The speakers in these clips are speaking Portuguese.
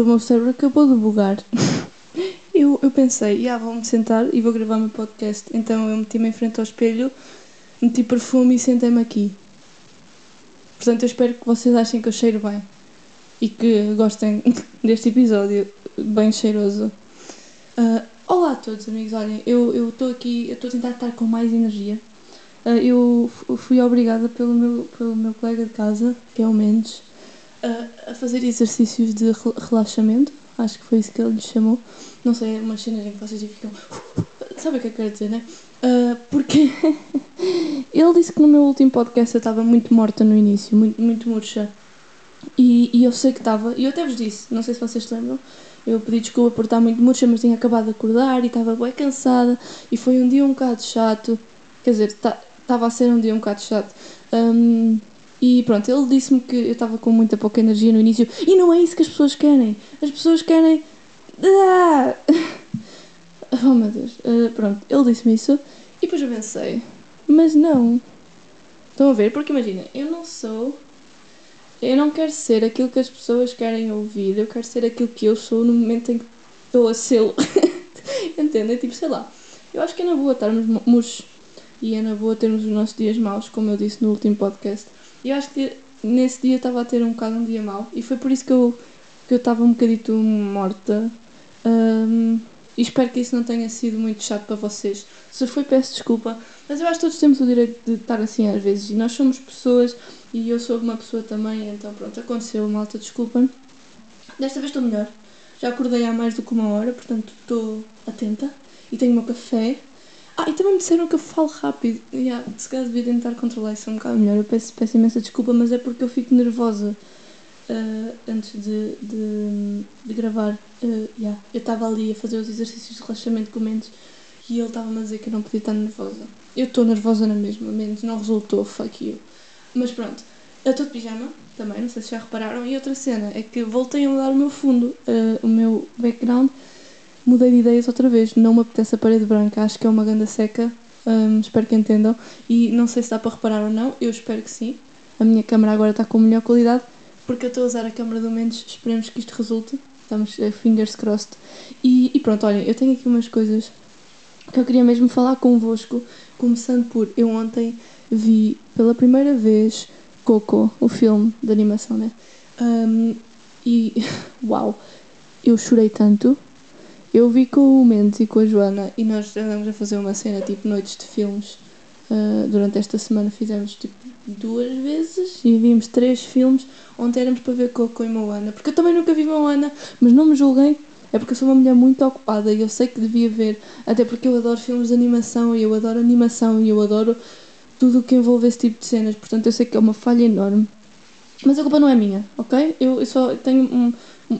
Malta, o meu cérebro acabou de bugar. Eu, eu pensei, ah, vou-me sentar e vou gravar o meu podcast. Então eu meti-me em frente ao espelho, meti perfume e sentei-me aqui. Portanto, eu espero que vocês achem que eu cheiro bem e que gostem deste episódio bem cheiroso. Uh, olá a todos, amigos. Olhem, eu estou aqui, eu estou a tentar estar com mais energia. Uh, eu fui obrigada pelo meu, pelo meu colega de casa, que é o Mendes, uh, a fazer exercícios de relaxamento. Acho que foi isso que ele lhe chamou. Não sei, é umas cenas em que vocês ficam. Sabe o que é que eu quero dizer, né? Uh, porque ele disse que no meu último podcast eu estava muito morta no início, muito, muito murcha. E, e eu sei que estava, e eu até vos disse, não sei se vocês se lembram, eu pedi desculpa por estar muito murcha, mas tinha acabado de acordar e estava bem cansada. E foi um dia um bocado chato. Quer dizer, estava a ser um dia um bocado chato. Um, e pronto, ele disse-me que eu estava com muita pouca energia no início. E não é isso que as pessoas querem. As pessoas querem. Ah! Oh meu Deus. Uh, pronto, ele disse-me isso. E depois eu pensei, mas não. Estão a ver? Porque imagina, eu não sou. Eu não quero ser aquilo que as pessoas querem ouvir. Eu quero ser aquilo que eu sou no momento em que estou a ser. Entendem? Tipo, sei lá. Eu acho que é na boa estarmos murchos e é na boa termos os nossos dias maus, como eu disse no último podcast. E eu acho que nesse dia estava a ter um bocado um dia mau e foi por isso que eu que eu estava um bocadito morta. Um, e espero que isso não tenha sido muito chato para vocês. Se foi, peço desculpa. Mas eu acho que todos temos o direito de estar assim às vezes. E nós somos pessoas e eu sou uma pessoa também. Então pronto, aconteceu, malta, desculpem. Desta vez estou melhor. Já acordei há mais do que uma hora, portanto estou atenta. E tenho o meu café. Ah, e também me disseram que eu falo rápido. Yeah, se calhar devia tentar controlar isso um bocado melhor. Eu peço, peço imensa desculpa, mas é porque eu fico nervosa uh, antes de, de, de gravar. Uh, yeah, eu estava ali a fazer os exercícios de relaxamento com o e ele estava-me a dizer que eu não podia estar nervosa. Eu estou nervosa na mesma, Mendes não resultou, fuck you. Mas pronto, eu estou de pijama também, não sei se já repararam. E outra cena é que voltei a mudar o meu fundo, uh, o meu background mudei de ideias outra vez. Não me apetece a parede branca, acho que é uma ganda seca. Um, espero que entendam. E não sei se dá para reparar ou não, eu espero que sim. A minha câmera agora está com melhor qualidade porque eu estou a usar a câmera do Mendes. Esperemos que isto resulte. Estamos uh, fingers crossed. E, e pronto, olhem, eu tenho aqui umas coisas que eu queria mesmo falar convosco. Começando por eu ontem vi pela primeira vez Coco, o filme de animação, né? Um, e uau, eu chorei tanto eu vi com o Mendes e com a Joana e nós andamos a fazer uma cena tipo noites de filmes. Uh, durante esta semana fizemos tipo duas vezes e vimos três filmes. Ontem éramos para ver Coco e Moana, porque eu também nunca vi Moana, mas não me julguem, é porque eu sou uma mulher muito ocupada e eu sei que devia ver, até porque eu adoro filmes de animação e eu adoro animação e eu adoro tudo o que envolve esse tipo de cenas, portanto eu sei que é uma falha enorme. Mas a culpa não é minha, ok? Eu, eu só tenho um,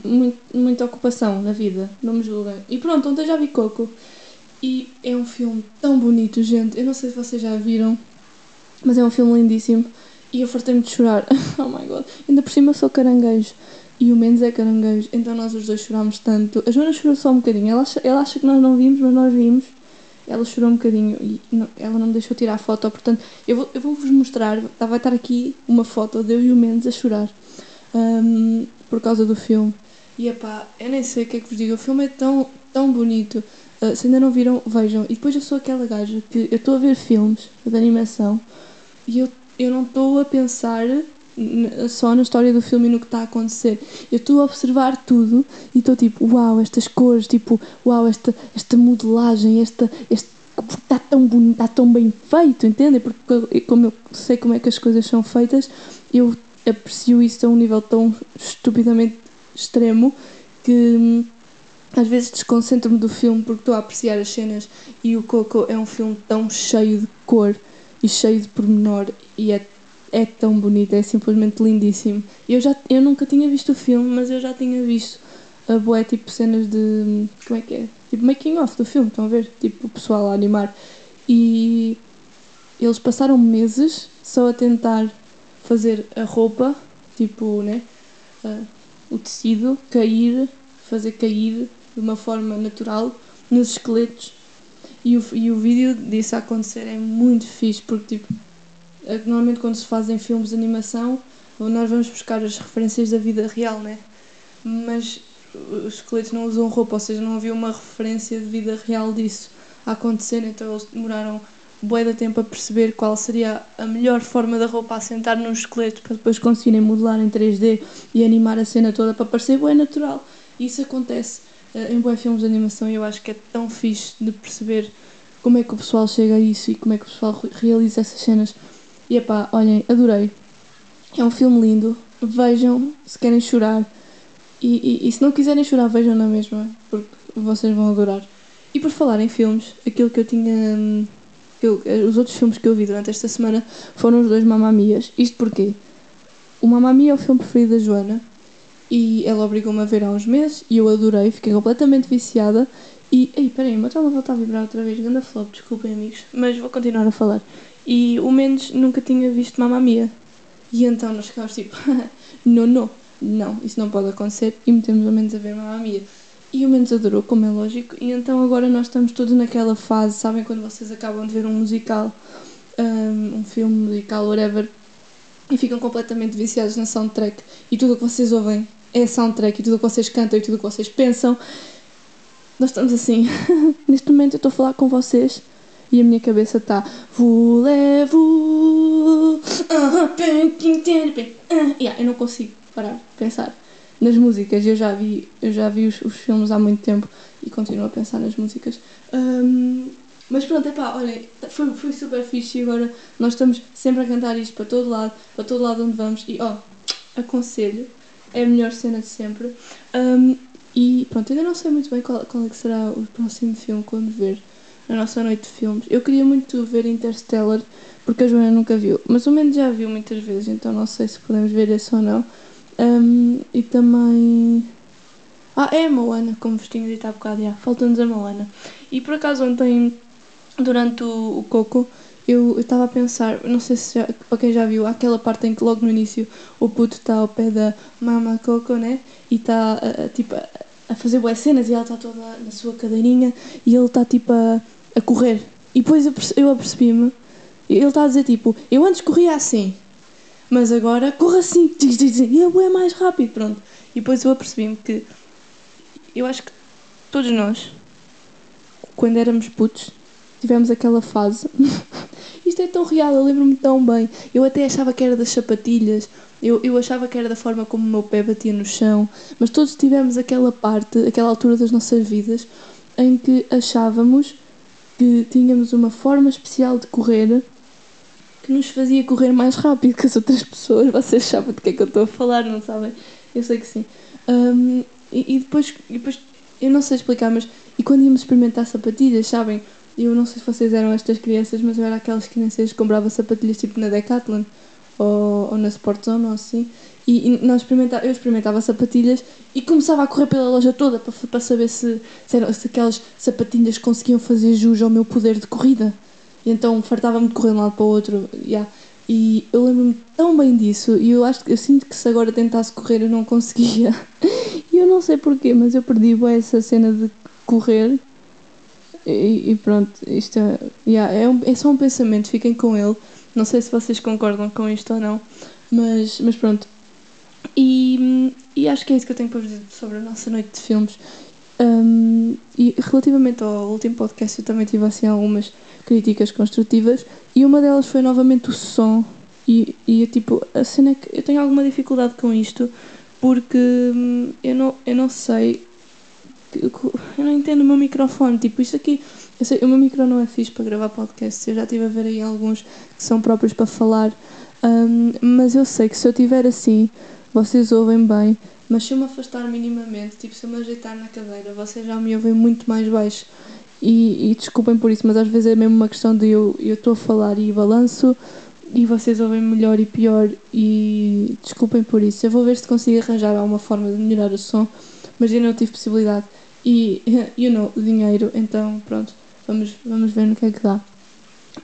muito, muita ocupação na vida, não me julguem. E pronto, ontem já vi Coco. E é um filme tão bonito, gente. Eu não sei se vocês já viram, mas é um filme lindíssimo. E eu fartei-me de chorar. oh my god. Ainda por cima eu sou caranguejo. E o Mendes é caranguejo. Então nós os dois chorámos tanto. A Joana chorou só um bocadinho. Ela acha, ela acha que nós não vimos, mas nós vimos. Ela chorou um bocadinho e não, ela não me deixou tirar a foto. Portanto, eu vou, eu vou mostrar. Vai estar aqui uma foto de eu e o Mendes a chorar. Um, por causa do filme. E epá, eu nem sei o que é que vos digo, o filme é tão, tão bonito. Uh, se ainda não viram, vejam. E depois eu sou aquela gaja que eu estou a ver filmes de animação e eu, eu não estou a pensar só na história do filme e no que está a acontecer. Eu estou a observar tudo e estou tipo, uau, estas cores, tipo, uau, esta, esta modelagem, esta, este está tão bonito, está tão bem feito, entendem? Porque como eu sei como é que as coisas são feitas, eu aprecio isso a um nível tão estupidamente extremo que hum, às vezes desconcentro-me do filme porque estou a apreciar as cenas e o Coco é um filme tão cheio de cor e cheio de pormenor e é, é tão bonito, é simplesmente lindíssimo. Eu, já, eu nunca tinha visto o filme, mas eu já tinha visto a boé tipo cenas de. Hum, como é que é? Tipo making off do filme, estão a ver? Tipo o pessoal a animar. E eles passaram meses só a tentar fazer a roupa, tipo, né? Uh, o tecido cair, fazer cair de uma forma natural nos esqueletos. E o, e o vídeo disso acontecer é muito fixe, porque tipo, é normalmente quando se fazem filmes de animação, nós vamos buscar as referências da vida real, né? Mas os esqueletos não usam roupa, ou seja, não havia uma referência de vida real disso a acontecer, então eles demoraram bué de tempo a perceber qual seria a melhor forma da roupa a sentar num esqueleto para depois conseguirem modelar em 3D e animar a cena toda para parecer bué natural. E isso acontece uh, em bué filmes de animação e eu acho que é tão fixe de perceber como é que o pessoal chega a isso e como é que o pessoal realiza essas cenas. E epá, olhem, adorei. É um filme lindo. Vejam se querem chorar. E, e, e se não quiserem chorar, vejam na mesma, porque vocês vão adorar. E por falar em filmes, aquilo que eu tinha. Eu, os outros filmes que eu vi durante esta semana foram os dois Mamamias. Isto porquê? O Mamamia é o filme preferido da Joana e ela obrigou-me a ver há uns meses e eu adorei, fiquei completamente viciada. E. Ei, peraí, meu telemóvel está a vibrar outra vez, ganda flop, desculpem amigos, mas vou continuar a falar. E o Mendes nunca tinha visto Mamamia. E então nós ficámos tipo, não, não, não, isso não pode acontecer. E metemos o Mendes a ver Mamma Mia. E o Mendes adorou, como é lógico. E então agora nós estamos todos naquela fase, sabem quando vocês acabam de ver um musical, um, um filme musical, whatever, e ficam completamente viciados na soundtrack. E tudo o que vocês ouvem é soundtrack, e tudo o que vocês cantam e tudo o que vocês pensam. Nós estamos assim. Neste momento eu estou a falar com vocês e a minha cabeça está Voulez-vous yeah, Eu não consigo parar de pensar nas músicas. Eu já vi, eu já vi os, os filmes há muito tempo e continuo a pensar nas músicas. Um, mas pronto, é pá, olhem, foi, foi super fixe e agora nós estamos sempre a cantar isto para todo lado, para todo lado onde vamos e ó, oh, aconselho, é a melhor cena de sempre. Um, e pronto, ainda não sei muito bem qual, qual é que será o próximo filme que vamos ver na nossa noite de filmes. Eu queria muito ver Interstellar, porque a Joana nunca viu, mas o Mendes já viu muitas vezes, então não sei se podemos ver esse ou não. Um, e também. Ah, é a Moana, como vos tinha dito há bocado, já. Falta-nos a Moana. E por acaso ontem, durante o, o Coco, eu estava a pensar, não sei se já, para quem já viu, aquela parte em que logo no início o puto está ao pé da Mama Coco, né? E está tipo a fazer boas cenas e ela está toda na sua cadeirinha e ele está tipo a, a correr. E depois eu apercebi-me, ele está a dizer tipo, eu antes corria assim, mas agora corro assim, e é mais rápido, pronto. E depois eu apercebi-me que eu acho que todos nós, quando éramos putos, tivemos aquela fase. Isto é tão real, eu lembro-me tão bem. Eu até achava que era das sapatilhas, eu, eu achava que era da forma como o meu pé batia no chão, mas todos tivemos aquela parte, aquela altura das nossas vidas, em que achávamos que tínhamos uma forma especial de correr nos fazia correr mais rápido que as outras pessoas. Vocês sabem do que é que eu estou a falar, não sabem? Eu sei que sim. Um, e, e, depois, e depois, eu não sei explicar, mas e quando íamos experimentar sapatilhas, sabem? Eu não sei se vocês eram estas crianças, mas eu era aquelas crianças que comprava sapatilhas tipo na Decathlon ou, ou na Sportzone ou assim. E, e nós experimentava, eu experimentava sapatilhas e começava a correr pela loja toda para, para saber se, se, eram, se aquelas sapatilhas conseguiam fazer jus ao meu poder de corrida. E então fartava-me de correr de um lado para o outro. Yeah. E eu lembro-me tão bem disso e eu acho que eu sinto que se agora tentasse correr eu não conseguia. E eu não sei porquê, mas eu perdi essa cena de correr. E, e pronto, isto é, yeah, é, um, é só um pensamento, fiquem com ele. Não sei se vocês concordam com isto ou não, mas, mas pronto. E, e acho que é isso que eu tenho para vos dizer sobre a nossa noite de filmes. Um, e relativamente ao último podcast, eu também tive assim algumas críticas construtivas e uma delas foi novamente o som. E, e tipo, a cena é que eu tenho alguma dificuldade com isto porque hum, eu não, eu não sei. Eu não entendo o meu microfone. Tipo, isto aqui. Eu sei, o meu micro não é fixe para gravar podcast. Eu já estive a ver aí alguns que são próprios para falar. Um, mas eu sei que se eu tiver assim, vocês ouvem bem. Mas se eu me afastar minimamente, tipo, se eu me ajeitar na cadeira, vocês já me ouvem muito mais baixo. E, e desculpem por isso, mas às vezes é mesmo uma questão de eu estou a falar e balanço e vocês ouvem melhor e pior e desculpem por isso. Eu vou ver se consigo arranjar alguma forma de melhorar o som, mas eu não tive possibilidade. E, you know, dinheiro, então pronto, vamos, vamos ver no que é que dá.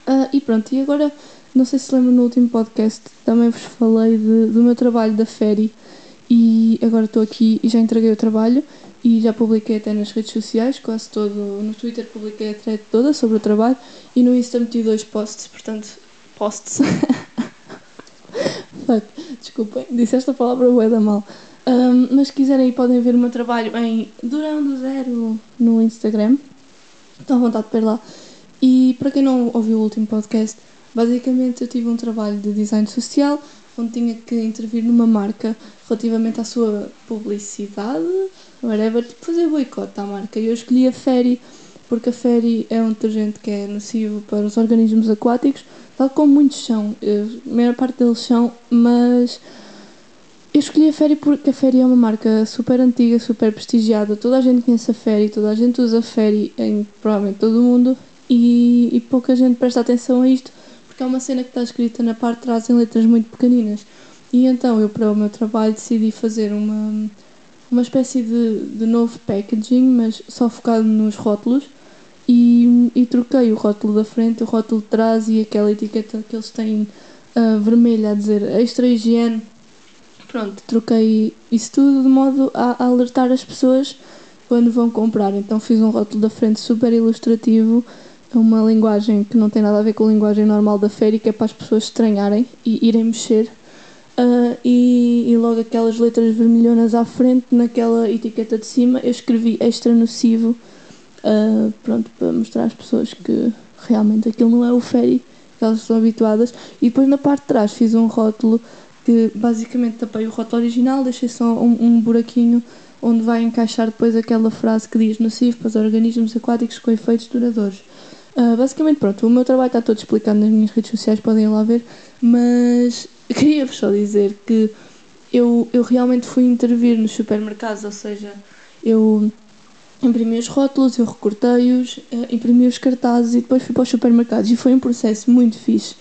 Uh, e pronto, e agora, não sei se lembram no último podcast, também vos falei de, do meu trabalho da férie e agora estou aqui e já entreguei o trabalho e já publiquei até nas redes sociais, quase todo. No Twitter publiquei a thread toda sobre o trabalho e no Insta meti dois posts, portanto, posts. Fuck, desculpem, disse esta palavra bué da mal. Um, mas se quiserem podem ver o meu trabalho em Durão do Zero no Instagram. Estão à vontade para lá. E para quem não ouviu o último podcast, basicamente eu tive um trabalho de design social onde tinha que intervir numa marca relativamente à sua publicidade, whatever, tipo fazer boicote à marca. E eu escolhi a Fairy porque a Fairy é um detergente que é nocivo para os organismos aquáticos, tal como muitos são. A maior parte deles são, mas eu escolhi a Fairy porque a Fairy é uma marca super antiga, super prestigiada. Toda a gente conhece a Fairy, toda a gente usa a Fairy em provavelmente todo o mundo e, e pouca gente presta atenção a isto porque é uma cena que está escrita na parte de trás em letras muito pequeninas. E então eu, para o meu trabalho, decidi fazer uma, uma espécie de, de novo packaging, mas só focado nos rótulos. E, e troquei o rótulo da frente, o rótulo de trás e aquela etiqueta que eles têm uh, vermelha a dizer extra higiene. Pronto, troquei isso tudo de modo a, a alertar as pessoas quando vão comprar. Então fiz um rótulo da frente super ilustrativo uma linguagem que não tem nada a ver com a linguagem normal da feira, que é para as pessoas estranharem e irem mexer. Uh, e, e, logo aquelas letras vermelhonas à frente, naquela etiqueta de cima, eu escrevi extra nocivo, uh, pronto, para mostrar às pessoas que realmente aquilo não é o ferry, que elas estão habituadas. E depois na parte de trás fiz um rótulo que basicamente tapei o rótulo original, deixei só um, um buraquinho onde vai encaixar depois aquela frase que diz nocivo para os organismos aquáticos com efeitos duradouros. Uh, basicamente, pronto, o meu trabalho está todo explicado nas minhas redes sociais, podem ir lá ver, mas queria-vos só dizer que eu, eu realmente fui intervir nos supermercados, ou seja, eu imprimi os rótulos, eu recortei-os, uh, imprimi os cartazes e depois fui para os supermercados. E foi um processo muito fixe,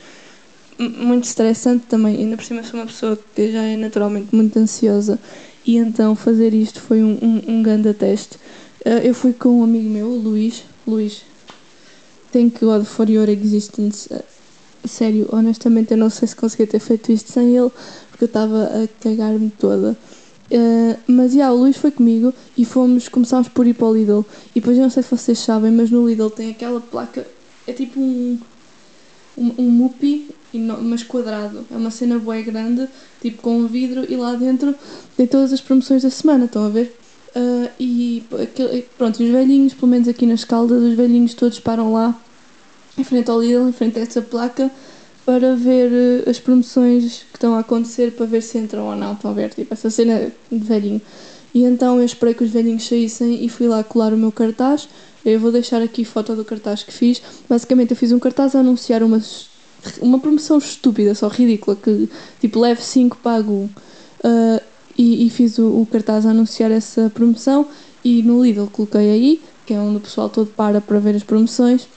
muito estressante também, ainda por cima sou uma pessoa que já é naturalmente muito ansiosa. E então fazer isto foi um, um, um grande teste. Uh, eu fui com um amigo meu, o Luís, Luís, Thank God for your existence. Sério, honestamente eu não sei se conseguia ter feito isto sem ele, porque eu estava a cagar-me toda. Uh, mas yeah, o Luís foi comigo e fomos, começámos por ir para o Lidl. E depois eu não sei se vocês sabem, mas no Lidl tem aquela placa, é tipo um, um, um mupi, mas quadrado. É uma cena bué grande, tipo com um vidro, e lá dentro tem todas as promoções da semana, estão a ver? Uh, e pronto, os velhinhos, pelo menos aqui nas Caldas, os velhinhos todos param lá em frente ao Lidl, em frente a essa placa, para ver uh, as promoções que estão a acontecer, para ver se entram ou não. Estão a ver, tipo, essa cena de velhinho. E então eu esperei que os velhinhos saíssem e fui lá colar o meu cartaz. Eu vou deixar aqui foto do cartaz que fiz. Basicamente, eu fiz um cartaz a anunciar uma, uma promoção estúpida, só ridícula, que tipo leve 5 pago 1. Uh, e, e, fiz o, o, cartaz a anunciar essa promoção. E no Lidl coloquei aí, que é onde o pessoal todo para para ver as promoções.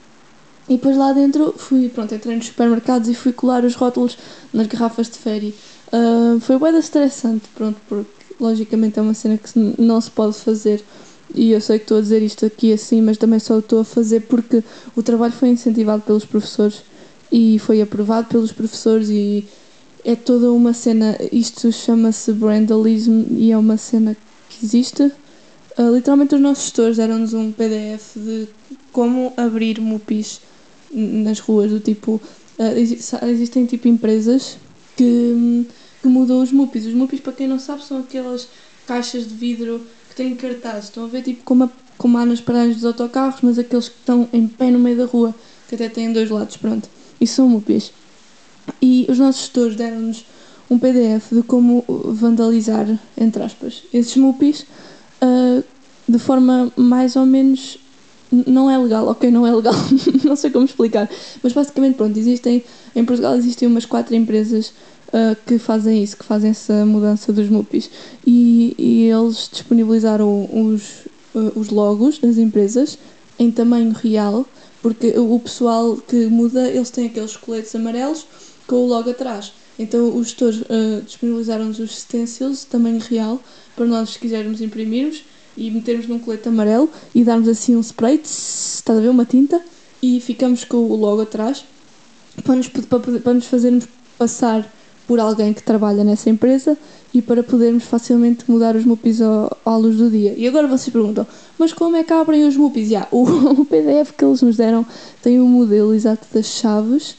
E depois lá dentro fui, pronto, entrei nos supermercados e fui colar os rótulos nas garrafas de ferry. Uh, foi bem estressante, pronto, porque logicamente é uma cena que não se pode fazer. E eu sei que estou a dizer isto aqui assim, mas também só estou a fazer porque o trabalho foi incentivado pelos professores e foi aprovado pelos professores e é toda uma cena. Isto chama-se brandalism e é uma cena que existe. Uh, literalmente os nossos gestores deram-nos um PDF de como abrir MUPIs nas ruas, do tipo. Uh, existem tipo empresas que, que mudam os mupis. Os mupis, para quem não sabe, são aquelas caixas de vidro que têm cartazes. Estão a ver tipo como, a, como há nas paragens dos autocarros, mas aqueles que estão em pé no meio da rua, que até têm dois lados, pronto. Isso são mupis. E os nossos gestores deram-nos um PDF de como vandalizar, entre aspas, esses mupis uh, de forma mais ou menos não é legal, ok, não é legal, não sei como explicar, mas basicamente, pronto, existem, em Portugal existem umas quatro empresas uh, que fazem isso, que fazem essa mudança dos MUPIs. E, e eles disponibilizaram os, uh, os logos das empresas em tamanho real, porque o pessoal que muda, eles têm aqueles coletes amarelos com o logo atrás. Então os gestores uh, disponibilizaram-nos os stencils, tamanho real, para nós, se quisermos imprimirmos, e metermos num colete amarelo e darmos assim um spray, tss, estás a ver, uma tinta, e ficamos com o logo atrás para nos, para, para nos fazermos passar por alguém que trabalha nessa empresa e para podermos facilmente mudar os MUPIs à luz do dia. E agora vocês perguntam, mas como é que abrem os MUPIs? Yeah, o, o PDF que eles nos deram tem o um modelo exato das chaves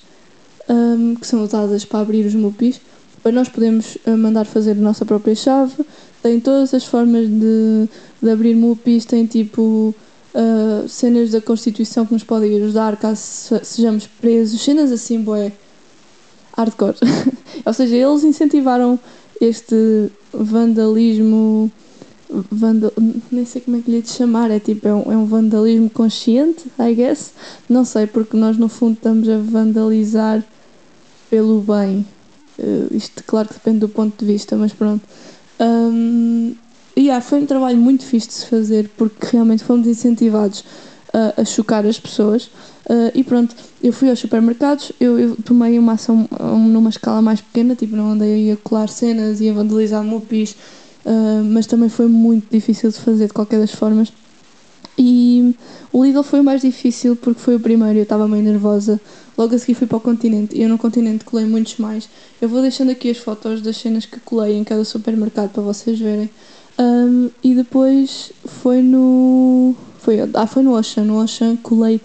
um, que são usadas para abrir os MUPIs para nós podermos uh, mandar fazer a nossa própria chave. Tem todas as formas de, de abrir MUPIs, tem tipo uh, cenas da Constituição que nos podem ajudar caso sejamos presos, cenas assim, boé, hardcore. Ou seja, eles incentivaram este vandalismo. Vandal, nem sei como é que lhe de chamar, é tipo, é um, é um vandalismo consciente, I guess. Não sei, porque nós no fundo estamos a vandalizar pelo bem. Uh, isto, claro que depende do ponto de vista, mas pronto. Um, yeah, foi um trabalho muito fixe de se fazer porque realmente fomos incentivados a, a chocar as pessoas. Uh, e pronto, eu fui aos supermercados, eu, eu, tomei uma ação numa escala mais pequena, tipo, não andei a colar cenas e a vandalizar mupis, uh, mas também foi muito difícil de fazer de qualquer das formas. E o Lidl foi o mais difícil porque foi o primeiro e eu estava meio nervosa. Logo a seguir fui para o continente e eu no continente colei muitos mais. Eu vou deixando aqui as fotos das cenas que colei em cada supermercado para vocês verem. Um, e depois foi no. Foi, ah, foi no Ocean. No Ocean colei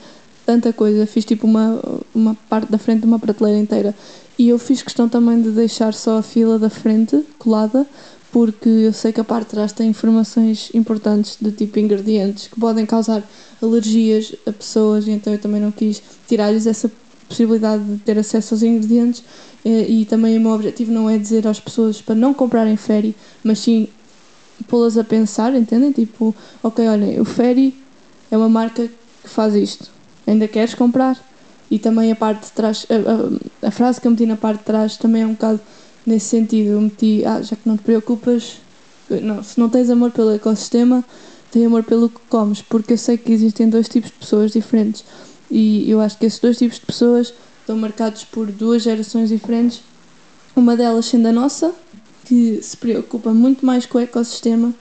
tanta coisa. Fiz tipo uma, uma parte da frente de uma prateleira inteira. E eu fiz questão também de deixar só a fila da frente colada, porque eu sei que a parte de trás tem informações importantes de tipo ingredientes que podem causar alergias a pessoas, então eu também não quis tirar-lhes essa possibilidade de ter acesso aos ingredientes. E, e também o meu objetivo não é dizer às pessoas para não comprarem Ferry, mas sim pô-las a pensar, entendem? Tipo, ok, olha, o Ferry é uma marca que faz isto, ainda queres comprar? E também a parte de trás, a, a, a, frase que eu meti na parte de trás também é um bocado nesse sentido. Eu meti, ah, já que não te preocupas, não, se não tens amor pelo ecossistema, tem amor pelo que comes, porque eu sei que existem dois tipos de pessoas diferentes e eu acho que esses dois tipos de pessoas estão marcados por duas gerações diferentes. Uma delas sendo a nossa, que se preocupa muito mais com o ecossistema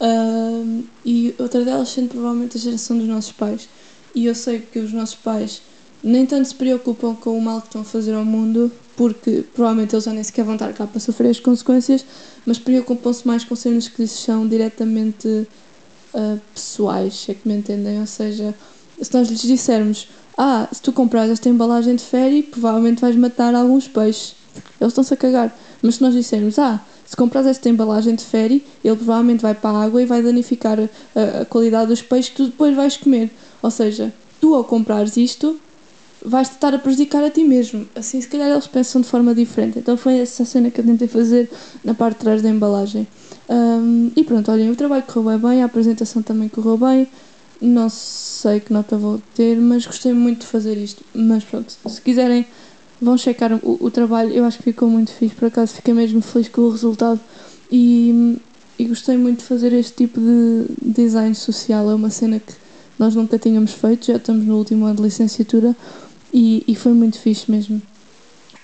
uh, e outra delas sendo provavelmente a geração dos nossos pais. E eu sei que os nossos pais nem tanto se preocupam com o mal que estão a fazer ao mundo, porque provavelmente eles já nem sequer vão estar cá para sofrer as consequências, mas preocupam-se mais com cenas que lhes são diretamente uh, pessoais, se é que me entendem. Ou seja, se nós lhes dissermos, ah, se tu comprares esta embalagem de féri, provavelmente vais matar alguns peixes. Eles estão-se a cagar. Mas se nós dissermos, ah, se compras esta embalagem de ferry, ele provavelmente vai para a água e vai danificar a, a qualidade dos peixes que tu depois vais comer. Ou seja, tu ao comprares isto, vais-te estar a prejudicar a ti mesmo. Assim, se calhar eles pensam de forma diferente. Então foi essa cena que eu tentei fazer na parte de trás da embalagem. Um, e pronto, olhem, o trabalho correu bem, a apresentação também correu bem. Não sei que nota vou ter, mas gostei muito de fazer isto. Mas pronto, se quiserem vão checar o, o, trabalho, eu acho que ficou muito fixe, por acaso fiquei mesmo feliz com o resultado e, e gostei muito de fazer este tipo de design social, é uma cena que nós nunca tínhamos feito, já estamos no último ano de licenciatura e, e foi muito fixe mesmo.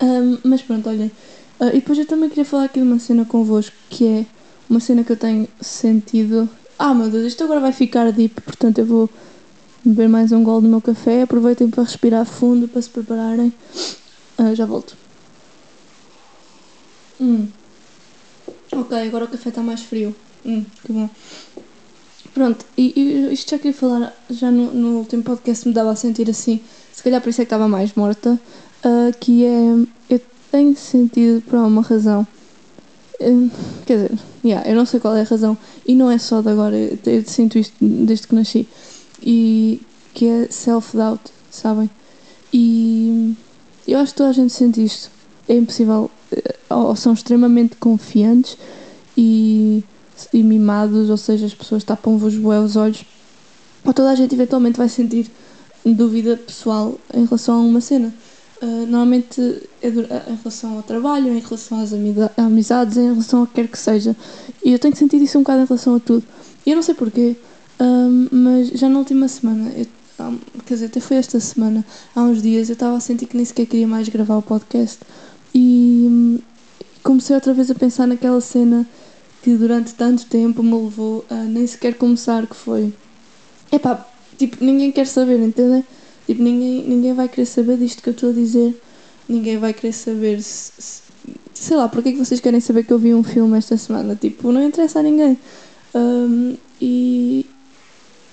Um, mas pronto, olhem, uh, e depois eu também queria falar aqui de uma cena convosco, que é uma cena que eu tenho sentido. Ah meu Deus, isto agora vai ficar deep, portanto eu vou beber mais um gol do meu café. Aproveitem para respirar fundo, para se prepararem. Uh, já volto. Hum. Ok, agora o café está mais frio. Hum, que bom. Pronto, e, e isto já queria falar, já no, no, último podcast me dava a sentir assim, se calhar por isso é que estava mais morta, uh, que é, eu tenho sentido por uma razão, uh, quer dizer, yeah, eu não sei qual é a razão, e não é só de agora, eu, eu sinto isto desde que nasci, e que é self-doubt, sabem? E eu acho que toda a gente sente isto. É impossível. Eh, ou são extremamente confiantes e, e mimados, ou seja, as pessoas tapam-vos os olhos. Ou toda a gente eventualmente vai sentir dúvida pessoal em relação a uma cena. Uh, normalmente é em relação ao trabalho, em relação às amizades, em relação a quer que seja. E eu tenho sentido isso um bocado em relação a tudo. E eu não sei porquê, uh, mas já na última semana eu quer dizer, até foi esta semana, há uns dias, eu estava a sentir que nem sequer queria mais gravar o podcast e hum, comecei outra vez a pensar naquela cena que durante tanto tempo me levou a nem sequer começar, que foi epá, tipo, ninguém quer saber, entendem? Tipo, ninguém, ninguém vai querer saber disto que eu estou a dizer, ninguém vai querer saber se, se, sei lá, porque é que vocês querem saber que eu vi um filme esta semana? Tipo, não interessa a ninguém. Um, e,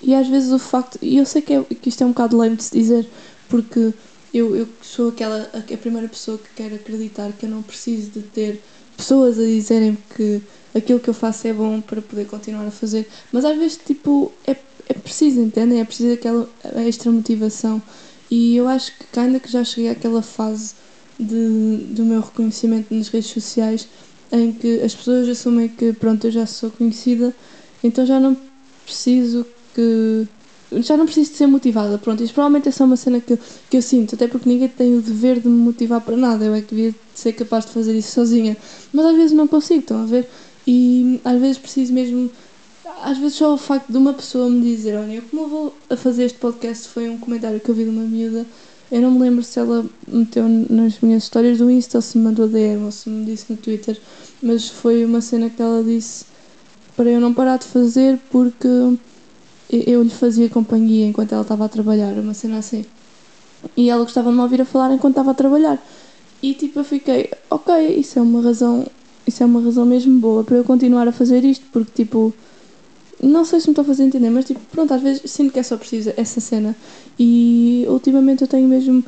e às vezes o facto. E eu sei que, é, que isto é um bocado lame de se dizer, porque eu, eu sou aquela, a, primeira pessoa que quer acreditar que eu não preciso de ter pessoas a dizerem que aquilo que eu faço é bom para poder continuar a fazer. Mas às vezes, tipo, é, é preciso, entendem? É preciso aquela extra motivação. E eu acho que ainda que já cheguei àquela fase de, do meu reconhecimento nas redes sociais em que as pessoas assumem que pronto, eu já sou conhecida, então já não preciso que já não preciso de ser motivada, pronto, isto provavelmente é só uma cena que, que eu sinto, até porque ninguém tem o dever de me motivar para nada, eu é que devia ser capaz de fazer isso sozinha, mas às vezes não consigo, estão a ver? E às vezes preciso mesmo, às vezes só o facto de uma pessoa me dizer, olha, como eu vou a fazer este podcast foi um comentário que eu vi de uma miúda, eu não me lembro se ela meteu nas minhas histórias do Insta ou se me mandou DM ou se me disse no Twitter, mas foi uma cena que ela disse para eu não parar de fazer porque eu lhe fazia companhia enquanto ela estava a trabalhar, uma cena assim. E ela gostava de me ouvir a falar enquanto estava a trabalhar. E tipo, eu fiquei, ok, isso é uma razão, isso é uma razão mesmo boa para eu continuar a fazer isto, porque tipo, não sei se me estou a fazer entender, mas tipo, pronto, às vezes sinto que é só preciso essa cena. E ultimamente eu tenho mesmo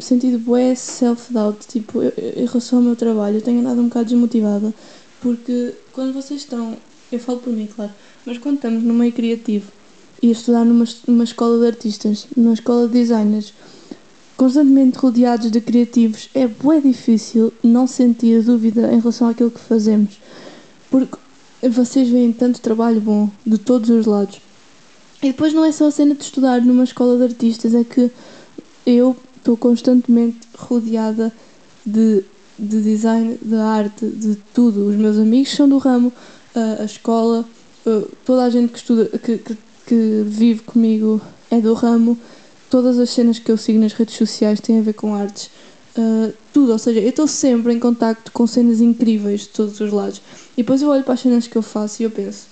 sentido bué self-doubt, tipo, em relação ao meu trabalho, eu tenho andado um bocado desmotivada, porque quando vocês estão, eu falo por mim, claro, mas quando estamos no meio criativo e a estudar numa, numa escola de artistas, numa escola de designers, constantemente rodeados de criativos, é bué difícil não sentir dúvida em relação àquilo que fazemos. Porque vocês veem tanto trabalho bom de todos os lados. E depois não é só a cena de estudar numa escola de artistas, é que eu estou constantemente rodeada de, de design, de arte, de tudo. Os meus amigos são do ramo, a, a escola, toda a gente que estuda, que, que, que vive comigo é do ramo. Todas as cenas que eu sigo nas redes sociais têm a ver com artes. Uh, tudo, ou seja, eu estou sempre em contacto com cenas incríveis de todos os lados. E depois eu olho para as cenas que eu faço e eu penso: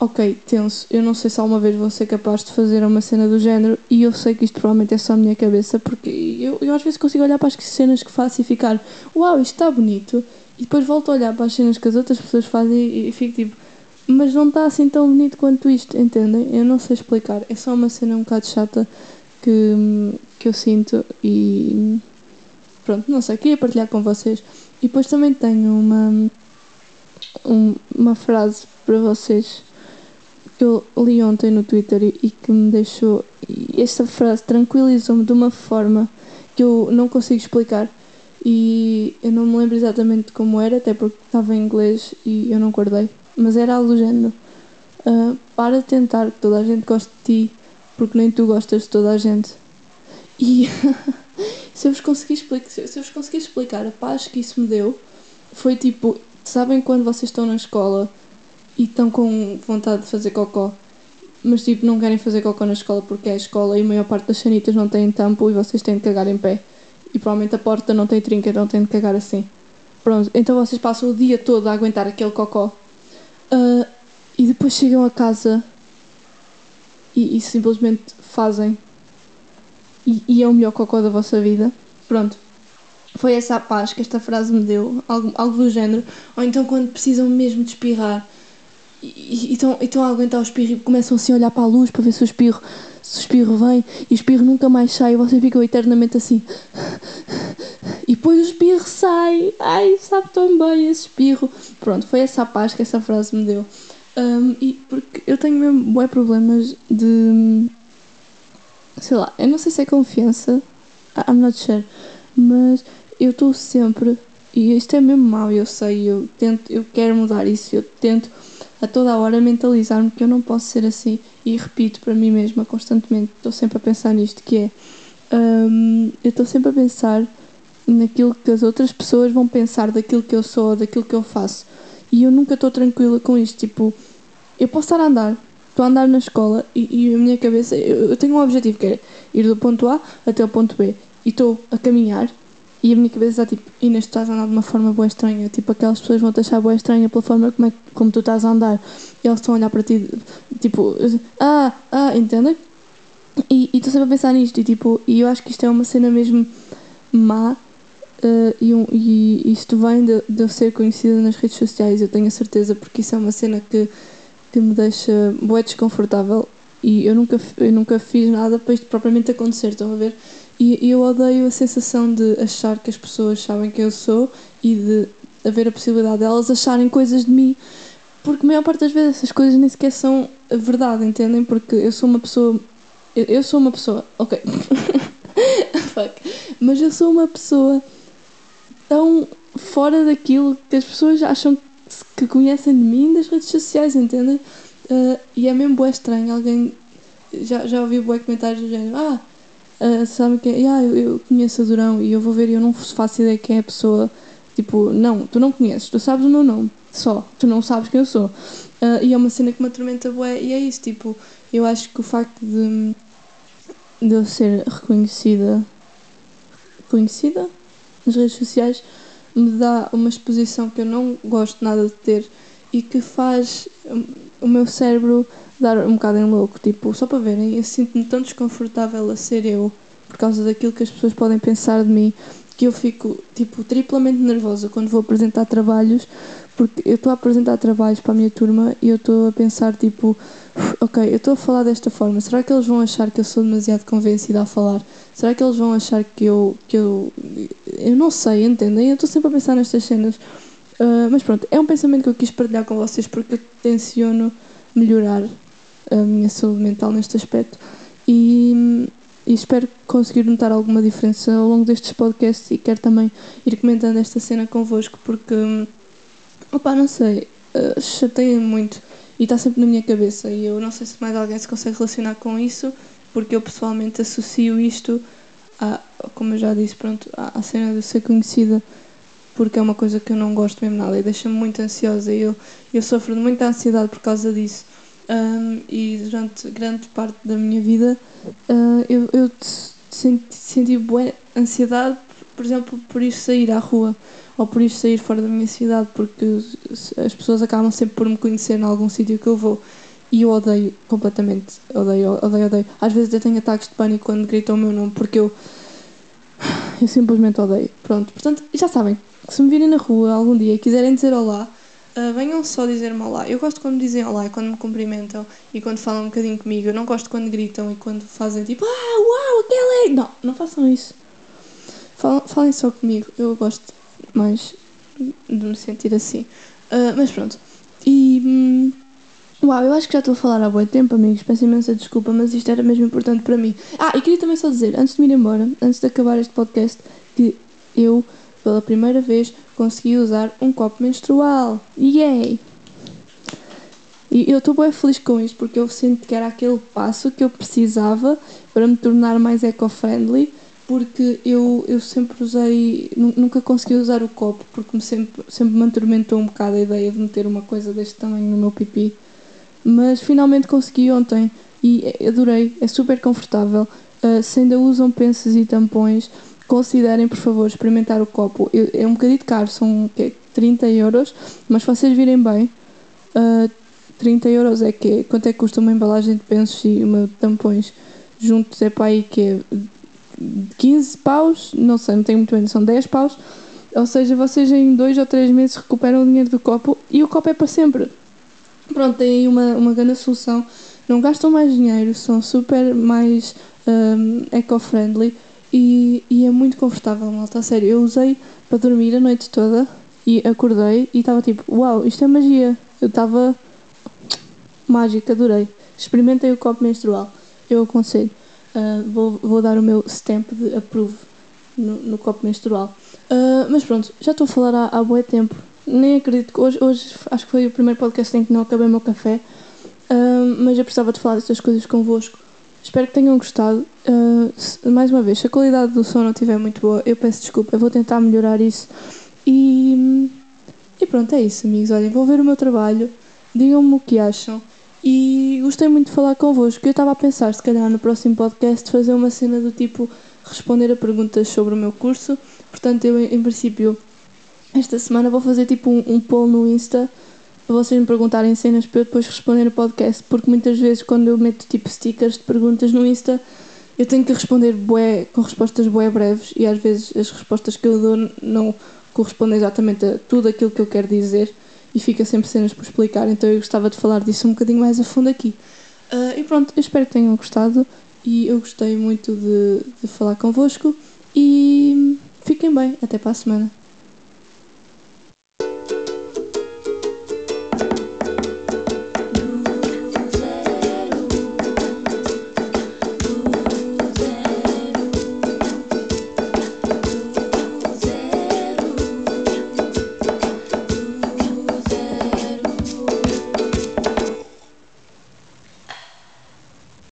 ok, tenso, eu não sei se alguma vez vou ser capaz de fazer uma cena do género e eu sei que isto provavelmente é só a minha cabeça, porque eu, eu às vezes consigo olhar para as cenas que faço e ficar: uau, isto está bonito. E depois volto a olhar para as cenas que as outras pessoas fazem e, e fico tipo: mas não está assim tão bonito quanto isto, entendem? Eu não sei explicar, é só uma cena um bocado chata que, que eu sinto e pronto, não sei, queria partilhar com vocês. E depois também tenho uma, um, uma frase para vocês que eu li ontem no Twitter e, e que me deixou. Esta frase tranquilizou-me de uma forma que eu não consigo explicar. E eu não me lembro exatamente como era, até porque estava em inglês e eu não guardei. Mas era algo do género. Uh, para de tentar que toda a gente goste de ti, porque nem tu gostas de toda a gente. E se eu vos conseguir explicar, se eu vos conseguir explicar a paz que isso me deu, foi tipo, sabem quando vocês estão na escola e estão com vontade de fazer cocó, mas tipo não querem fazer cocó na escola porque é a escola e a maior parte das sanitas não têm tampo e vocês têm de cagar em pé. E provavelmente a porta não tem trinca, não têm de cagar assim. Pronto, então vocês passam o dia todo a aguentar aquele cocó. Uh, e depois chegam a casa e, e simplesmente fazem e, e, é o melhor cocó da vossa vida. Pronto. Foi essa a paz que esta frase me deu, algo, algo do género. Ou então quando precisam mesmo de espirrar e, estão, a aguentar o espirro e começam assim a olhar para a luz para ver se o espirro, se o espirro vem e o espirro nunca mais sai e vocês ficam eternamente assim. E depois o espirro sai. Ai, sabe tão bem esse espirro. Pronto, foi essa a paz que essa frase me deu. Um, e porque eu tenho mesmo bué problemas de. Sei lá, eu não sei se é confiança, I'm not sure, mas eu estou sempre. E isto é mesmo mau, eu sei, eu tento, eu quero mudar isso, eu tento a toda a hora mentalizar-me que eu não posso ser assim e repito para mim mesma constantemente, estou sempre a pensar nisto, que é um, eu estou sempre a pensar naquilo que as outras pessoas vão pensar daquilo que eu sou, daquilo que eu faço. E eu nunca estou tranquila com isto. Tipo, eu posso estar a andar, estou a andar na escola e, e a minha cabeça, eu, eu, tenho um objetivo que é ir do ponto A até o ponto B e estou a caminhar e a minha cabeça está tipo, Inês, tu estás a andar de uma forma boa estranha. Tipo, aquelas pessoas vão te achar boa estranha pela forma como, é, como tu estás a andar. E eles estão a olhar para ti, tipo, ah, ah, entendem? E estou sempre a pensar nisto e tipo, e eu acho que isto é uma cena mesmo má Uh, e, um, e, isto vem de, de eu ser conhecida nas redes sociais, eu tenho a certeza, porque isso é uma cena que, que me deixa bué desconfortável. E eu nunca, eu nunca fiz nada para isto propriamente acontecer, estão a ver? E eu odeio a sensação de achar que as pessoas sabem quem eu sou e de haver a possibilidade delas acharem coisas de mim. Porque a maior parte das vezes essas coisas nem sequer são a verdade, entendem? Porque eu sou uma pessoa. Eu, eu sou uma pessoa. Ok. Fuck. Mas eu sou uma pessoa tão fora daquilo que as pessoas acham que conhecem de mim das redes sociais, entendem? Uh, e é mesmo bué estranho. Alguém. Já, já ouvi bué comentários do género. Ah, uh, sabe que? Ah, eu, eu conheço a Durão e eu vou ver e eu não faço ideia quem é a pessoa. Tipo, não, tu não conheces, tu sabes o meu nome, só, tu não sabes quem eu sou. Uh, e é uma cena que me atormenta bué, e é isso, tipo, eu acho que o facto de, de eu ser reconhecida, reconhecida nas redes sociais, me dá uma exposição que eu não gosto nada de ter e que faz o meu cérebro dar um bocado em louco. Tipo, só para verem, eu sinto-me tão desconfortável a ser eu por causa daquilo que as pessoas podem pensar de mim que eu fico, tipo, triplamente nervosa quando vou apresentar trabalhos, porque eu estou a apresentar trabalhos para a minha turma e eu estou a pensar, tipo, ok, eu estou a falar desta forma, será que eles vão achar que eu sou demasiado convencida a falar? Será que eles vão achar que eu, que eu, eu não sei, entendem? Eu estou sempre a pensar nestas cenas. Uh, mas pronto, é um pensamento que eu quis partilhar com vocês porque eu tenciono melhorar a minha saúde mental neste aspecto. E e espero conseguir notar alguma diferença ao longo destes podcasts e quero também ir comentando esta cena convosco porque, opá, não sei, uh, chateia muito e está sempre na minha cabeça. E eu não sei se mais alguém se consegue relacionar com isso porque eu pessoalmente associo isto a, como eu já disse, pronto, à, à cena de ser conhecida porque é uma coisa que eu não gosto mesmo nada e deixa-me muito ansiosa. E eu, eu sofro de muita ansiedade por causa disso. Um, e durante grande parte da minha vida uh, eu, eu senti, senti boa ansiedade, por exemplo, por ir sair à rua ou por ir sair fora da minha cidade, porque as pessoas acabam sempre por me conhecer em algum sítio que eu vou. E eu odeio completamente, odeio, odeio, odeio. Às vezes eu tenho ataques de pânico quando gritam o meu nome, porque eu, eu simplesmente odeio. Pronto, portanto, já sabem, se me virem na rua algum dia e quiserem dizer olá, Uh, venham só dizer-me olá. Eu gosto quando dizem olá e quando me cumprimentam e quando falam um bocadinho comigo. Eu não gosto quando gritam e quando fazem tipo ah, uau, aquele é. Não, não façam isso. Falem, falem só comigo. Eu gosto mais de me sentir assim. Uh, mas pronto. E. Hum, uau, eu acho que já estou a falar há bom tempo, amigos. Peço imensa desculpa, mas isto era mesmo importante para mim. Ah, e queria também só dizer, antes de me ir embora, antes de acabar este podcast, que eu pela primeira vez consegui usar um copo menstrual. Yay! E eu estou bem feliz com isto porque eu sinto que era aquele passo que eu precisava para me tornar mais eco-friendly porque eu, eu sempre usei, nunca consegui usar o copo porque me sempre, sempre me atormentou um bocado a ideia de meter uma coisa deste tamanho no meu pipi. Mas finalmente consegui ontem e adorei, é super confortável. Uh, se ainda usam pensos e tampões, considerem, por favor, experimentar o copo. É um bocadinho caro, são que 30 euros, mas se vocês virem bem, uh, ah, 30 euros é que quanto é que custa uma embalagem de pensos e uma de tampões juntos é para aí que é 15 paus, não sei, não tenho muito bem, são 10 paus. Ou seja, vocês em 2 ou 3 meses recuperam o dinheiro do copo e o copo é para sempre. Pronto, tem aí uma, uma grande solução. Não gastam mais dinheiro, são super mais um, eco-friendly e, e é muito confortável, malta. A sério, eu usei para dormir a noite toda e acordei e estava tipo, uau, isto é magia. Eu estava mágica, adorei. Experimentem o copo menstrual, eu aconselho. Uh, vou, vou dar o meu stamp de approve no, no copo menstrual. Uh, mas pronto, já estou a falar há, há bué tempo. Nem acredito que hoje, hoje acho que foi o primeiro podcast em que não acabei o meu café. Uh, mas eu precisava de falar destas coisas convosco. Espero que tenham gostado. Uh, mais uma vez, se a qualidade do som não estiver muito boa, eu peço desculpa, eu vou tentar melhorar isso. E, e pronto, é isso, amigos. Olhem, vou ver o meu trabalho, digam-me o que acham. E gostei muito de falar convosco. Eu estava a pensar, se calhar, no próximo podcast, fazer uma cena do tipo responder a perguntas sobre o meu curso. Portanto, eu, em princípio, esta semana vou fazer tipo um, um poll no Insta para vocês me perguntarem cenas para eu depois responder no podcast, porque muitas vezes quando eu meto tipo stickers de perguntas no Insta, eu tenho que responder bué, com respostas bué breves e às vezes as respostas que eu dou não correspondem exatamente a tudo aquilo que eu quero dizer e fica sempre cenas por explicar, então eu gostava de falar disso um bocadinho mais a fundo aqui. Uh, e pronto, eu espero que tenham gostado e eu gostei muito de, de falar convosco e fiquem bem, até para a semana.